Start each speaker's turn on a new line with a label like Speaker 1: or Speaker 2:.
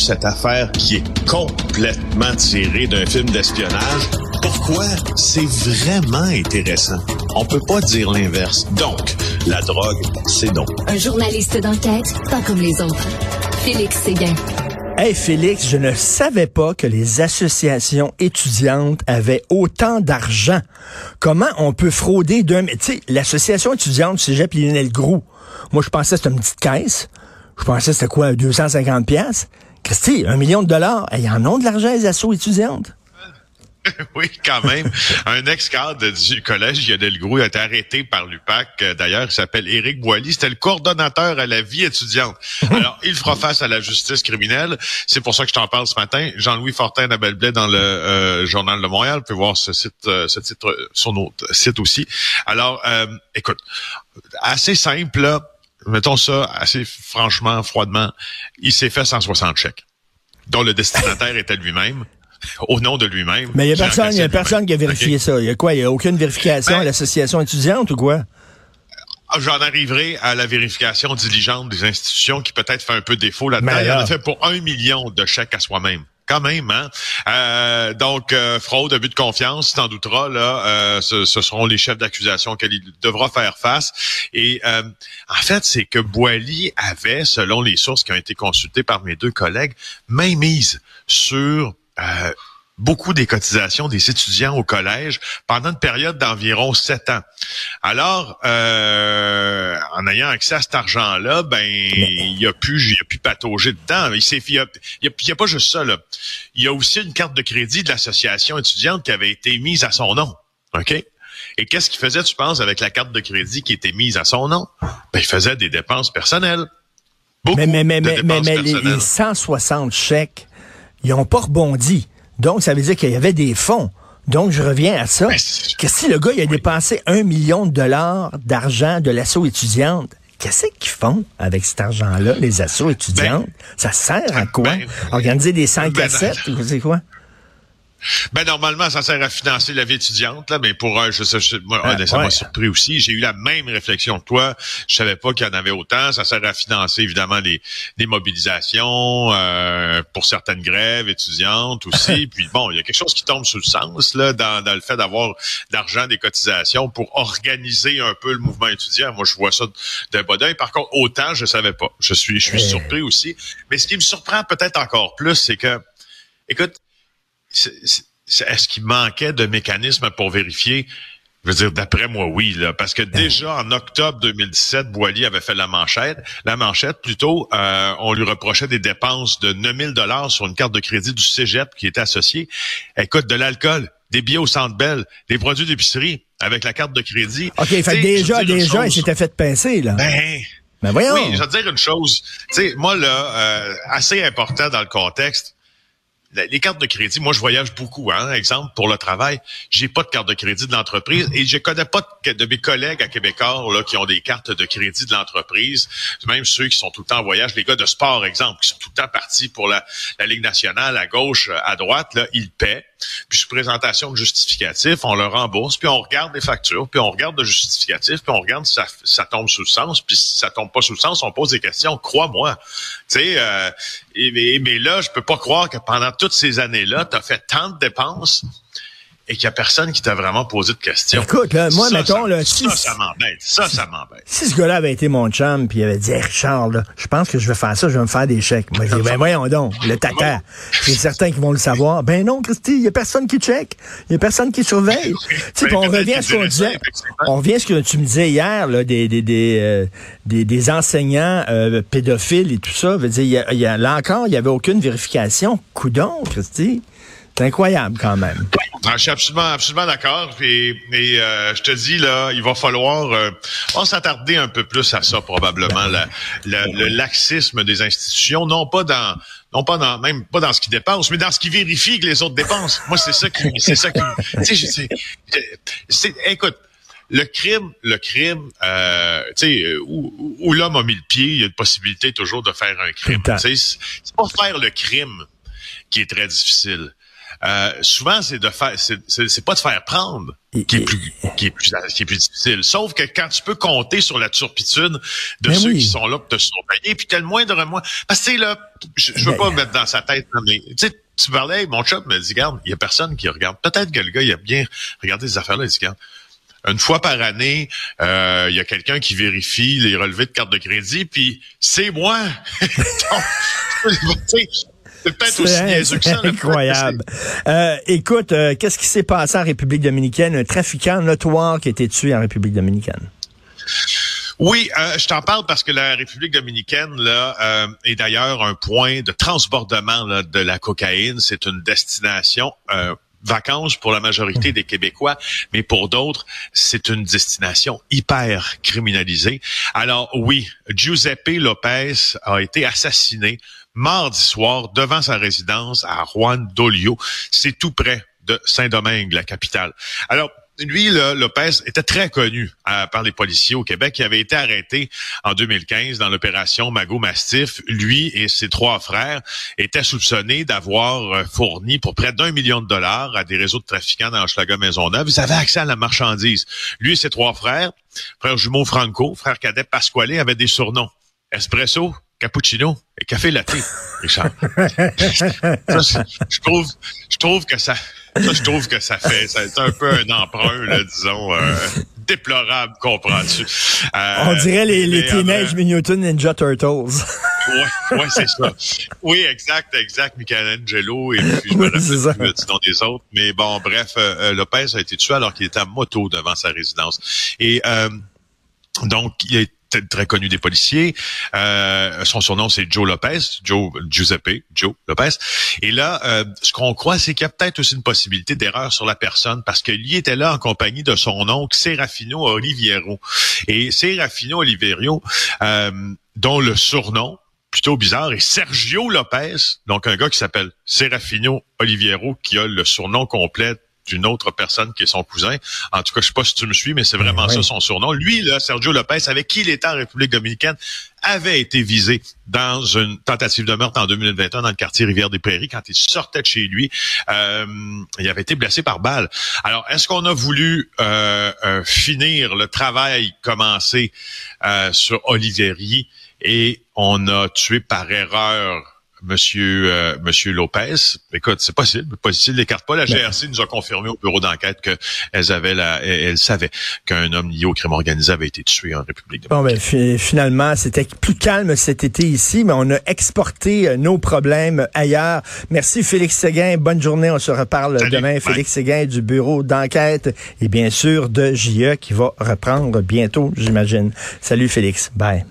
Speaker 1: cette affaire qui est complètement tirée d'un film d'espionnage. Pourquoi? C'est vraiment intéressant. On peut pas dire l'inverse. Donc, la drogue, c'est donc.
Speaker 2: Un journaliste d'enquête, pas comme les autres. Félix Séguin.
Speaker 3: Hey Félix, je ne savais pas que les associations étudiantes avaient autant d'argent. Comment on peut frauder d'un... Tu sais, l'association étudiante du cégep Lionel Groux, moi je pensais que c'était une petite caisse. Je pensais que c'était quoi, 250 pièces Christy, un million de dollars. Ils en ont de l'argent, les assos étudiantes.
Speaker 4: oui, quand même. Un ex-cadre du collège Lionel Groux a été arrêté par l'UPAC. Euh, d'ailleurs, il s'appelle Éric Boily. C'était le coordonnateur à la vie étudiante. Alors, il fera face à la justice criminelle. C'est pour ça que je t'en parle ce matin. Jean-Louis Fortin Blais dans le euh, Journal de Montréal. Vous pouvez voir ce site, euh, ce titre sur notre site aussi. Alors, écoute, assez simple, là. Mettons ça assez franchement, froidement. Il s'est fait 160 chèques dont le destinataire était lui-même au nom de lui-même.
Speaker 3: Mais il n'y a personne, y a personne qui a vérifié ça. Il y a quoi? Il n'y a aucune vérification ben, à l'association étudiante ou quoi?
Speaker 4: Ah, j'en arriverai à la vérification diligente des institutions qui peut-être fait un peu défaut là-dedans. Il en a fait pour un million de chèques à soi-même quand même. Hein? Euh, donc, euh, fraude, abus de confiance, t'en douteras, là, euh, ce, ce, seront les chefs d'accusation qu'il devra faire face. Et en fait, c'est que Boily avait, selon les sources qui ont été consultées par mes deux collègues, main mise sur euh, beaucoup des cotisations des étudiants au collège pendant une période d'environ sept ans. Alors, euh, en ayant accès à cet argent-là, ben il a pu, il a pu patauger dedans. Il s'est, il y a, pas juste ça là. Il y a aussi une carte de crédit de l'association étudiante qui avait été mise à son nom. Ok? Et qu'est-ce qu'il faisait, tu penses, avec la carte de crédit qui était mise à son nom? Ben il faisait des dépenses personnelles.
Speaker 3: Beaucoup mais mais mais mais, mais, les 160 chèques ils n'ont pas rebondi. Donc, ça veut dire qu'il y avait des fonds. Donc, je reviens à ça. Qu'est-ce que si le gars il a dépensé un million de dollars d'argent de l'assaut étudiante, qu'est-ce qu'ils font avec cet argent-là, les assauts étudiantes? Ben, ça sert à quoi? Ben, Organiser des 100 ben, cassettes, c'est quoi?
Speaker 4: Ben normalement, ça sert à financer la vie étudiante, là, mais pour un, je, sais, moi, ah, ça m'a surpris aussi. J'ai eu la même réflexion que toi. Je savais pas qu'il y en avait autant. Ça sert à financer évidemment les, les mobilisations euh, pour certaines grèves étudiantes aussi. Puis bon, il y a quelque chose qui tombe sous le sens là dans, dans le fait d'avoir d'argent des cotisations pour organiser un peu le mouvement étudiant. Moi, je vois ça d'un bon oeil. Par contre, autant je savais pas. Je suis, je suis surpris aussi. Mais ce qui me surprend peut-être encore plus, c'est que, écoute est-ce qu'il manquait de mécanismes pour vérifier? Je veux dire, d'après moi, oui, là, parce que ben déjà en octobre 2017, Boily avait fait la manchette. La manchette, plutôt, euh, on lui reprochait des dépenses de 9000 dollars sur une carte de crédit du Cégep qui était associée. Écoute, de l'alcool, des billets au Centre Bell, des produits d'épicerie avec la carte de crédit.
Speaker 3: OK, fait déjà, déjà, il s'était fait pincer, là.
Speaker 4: Ben,
Speaker 3: ben voyons.
Speaker 4: Oui, je veux dire une chose. Tu sais, moi, là, euh, assez important dans le contexte, les cartes de crédit, moi je voyage beaucoup, hein, exemple pour le travail, j'ai pas de carte de crédit de l'entreprise et je connais pas de, mes collègues à Québécois là qui ont des cartes de crédit de l'entreprise, même ceux qui sont tout le temps en voyage, les gars de sport exemple qui sont tout le temps partis pour la, Ligue nationale à gauche, à droite là, ils paient puis sous présentation de justificatif, on le rembourse, puis on regarde les factures, puis on regarde le justificatif, puis on regarde si ça, ça tombe sous le sens, puis si ça tombe pas sous le sens, on pose des questions. Crois-moi. Sais, euh, mais, mais là, je peux pas croire que pendant toutes ces années-là, tu as fait tant de dépenses et qu'il n'y a personne qui t'a vraiment posé de questions.
Speaker 3: Écoute, là, moi, mettons, là,
Speaker 4: si, ça, ça m'embête. Ça, ça m'embête.
Speaker 3: Si ce gars-là avait été mon chum, puis il avait dit, hey, Richard, là, je pense que je vais faire ça, je vais me faire des chèques. Moi, je dis, ben voyons donc, le tata. C'est certain qu'ils vont le savoir. Ben non, Christy, il n'y a personne qui check. Il n'y a personne qui surveille. tu sais, on revient à ce qu'on disait. On revient à ce que tu me disais hier, là, des, des, des, euh, des, des, enseignants euh, pédophiles et tout ça. Veut dire, il y a, y a, là encore, il n'y avait aucune vérification. Coudon, Christy. C'est incroyable quand même.
Speaker 4: Je suis absolument, absolument d'accord. Et, euh, je te dis là, il va falloir euh, on s'attarder un peu plus à ça probablement, le laxisme des institutions, non pas dans non pas dans même pas dans ce qui dépense, mais dans ce qui vérifie que les autres dépensent. Moi, c'est ça qui, c'est ça qui, tu sais, c'est, écoute, le crime, le crime, euh, tu sais, où, où l'homme a mis le pied, il y a une possibilité toujours de faire un crime. C'est pas faire le crime qui est très difficile euh, souvent c'est de faire, c'est pas de faire prendre qui est plus qui est plus qui est plus difficile. Sauf que quand tu peux compter sur la turpitude de
Speaker 3: Ben
Speaker 4: ceux
Speaker 3: oui.
Speaker 4: qui sont là pour te surveiller, puis t'as le moindre moins. Parce que là, je, je veux
Speaker 3: Ben-
Speaker 4: pas me mettre dans sa tête, mais tu sais, tu parlais, mon chum me dit, regarde, il y a personne qui regarde. Peut-être que le gars, il a bien regardé ces affaires-là, il dit, regarde. Une fois par année, euh, il y a quelqu'un qui vérifie les relevés de carte de crédit, puis c'est moi. Donc, c'est peut-être aussi niaiseux que ça.
Speaker 3: incroyable. Euh, écoute, euh, qu'est-ce qui s'est passé en République dominicaine? Un trafiquant notoire qui a été tué en République dominicaine.
Speaker 4: Oui, euh, je t'en parle parce que la République dominicaine là euh, est d'ailleurs un point de transbordement là, de la cocaïne. C'est une destination. Euh, vacances pour la majorité des Québécois, mais pour d'autres, c'est une destination hyper criminalisée. Alors oui, Giuseppe Lopez a été assassiné mardi soir devant sa résidence à Juan Dolio. C'est tout près de Saint-Domingue, la capitale. Alors, lui, Lopez, était très connu euh, par les policiers au Québec. Il avait été arrêté en 2015 dans l'opération Mago Mastiff. Lui et ses trois frères étaient soupçonnés d'avoir euh, fourni pour près d'un million de dollars à des réseaux de trafiquants dans Hochelaga Maisonneuve. Ils avaient accès à la marchandise. Lui et ses trois frères, frère jumeau Franco, frère cadet Pasquale, avaient des surnoms. Espresso, cappuccino et café latte, Richard. Ça, je, trouve, je trouve que ça, ça, je trouve que ça fait, c'est un peu un emprunt, là, disons, euh, déplorable, comprends-tu? Euh,
Speaker 3: On dirait les, les Teenage
Speaker 4: euh,
Speaker 3: Mutant Ninja Turtles.
Speaker 4: Ouais, ouais, c'est ça. Oui, exact, exact, Michelangelo, et puis je me
Speaker 3: Oui,
Speaker 4: rappelle plus nom des autres. Mais bon, bref, euh, euh, Lopez a été tué alors qu'il était à moto devant sa résidence. Et euh, donc, il a été très connu des policiers. Euh, son surnom, c'est Joe Lopez, Joe Giuseppe, Joe Lopez. Et là, euh, ce qu'on croit, c'est qu'il y a peut-être aussi une possibilité d'erreur sur la personne parce que lui était là en compagnie de son oncle Serafino Oliviero. Et Serafino Oliviero, euh, dont le surnom plutôt bizarre est Sergio Lopez, donc un gars qui s'appelle Serafino Oliviero, qui a le surnom complet d'une autre personne qui est son cousin. En tout cas, je sais pas si tu me suis, mais c'est vraiment
Speaker 3: oui.
Speaker 4: ça son surnom. Lui, là, Sergio Lopez, avec qui il était en République dominicaine, avait été visé dans une tentative de meurtre en 2021 dans le quartier Rivière-des-Prairies quand il sortait de chez lui. Euh, il avait été blessé par balle. Alors, est-ce qu'on a voulu euh, euh, finir le travail commencé euh, sur Olivieri et on a tué par erreur Monsieur euh, Monsieur Lopez. Écoute, c'est possible, possible, l'écarte pas. La GRC nous a confirmé au bureau d'enquête qu'elles avaient la, elles savaient qu'un homme lié au crime organisé avait été tué en République
Speaker 3: Bon, ben, finalement, c'était plus calme cet été ici, mais on a exporté euh, nos problèmes ailleurs. Merci Félix Séguin. Bonne journée. On se reparle
Speaker 4: Salut.
Speaker 3: demain.
Speaker 4: Bye.
Speaker 3: Félix Séguin du bureau d'enquête et bien sûr de JE qui va reprendre bientôt, j'imagine. Salut Félix. Bye.